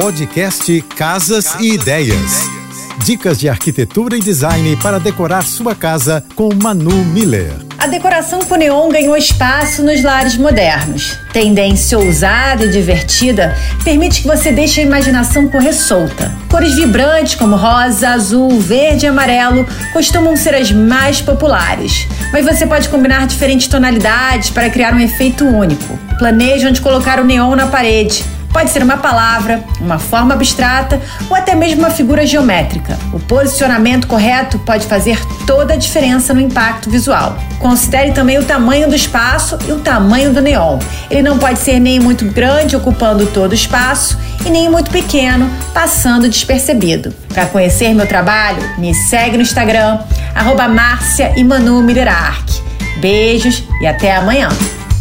Podcast Casas e Ideias. Dicas de arquitetura e design para decorar sua casa com Manu Miller. A decoração com neon ganhou espaço nos lares modernos. Tendência ousada e divertida permite que você deixe a imaginação correr solta. Cores vibrantes como rosa, azul, verde e amarelo costumam ser as mais populares, mas você pode combinar diferentes tonalidades para criar um efeito único. Planeje onde colocar o neon na parede Pode ser uma palavra, uma forma abstrata ou até mesmo uma figura geométrica. O posicionamento correto pode fazer toda a diferença no impacto visual. Considere também o tamanho do espaço e o tamanho do neon. Ele não pode ser nem muito grande, ocupando todo o espaço, e nem muito pequeno, passando despercebido. Para conhecer meu trabalho, me segue no Instagram, arroba Márcia Beijos e até amanhã!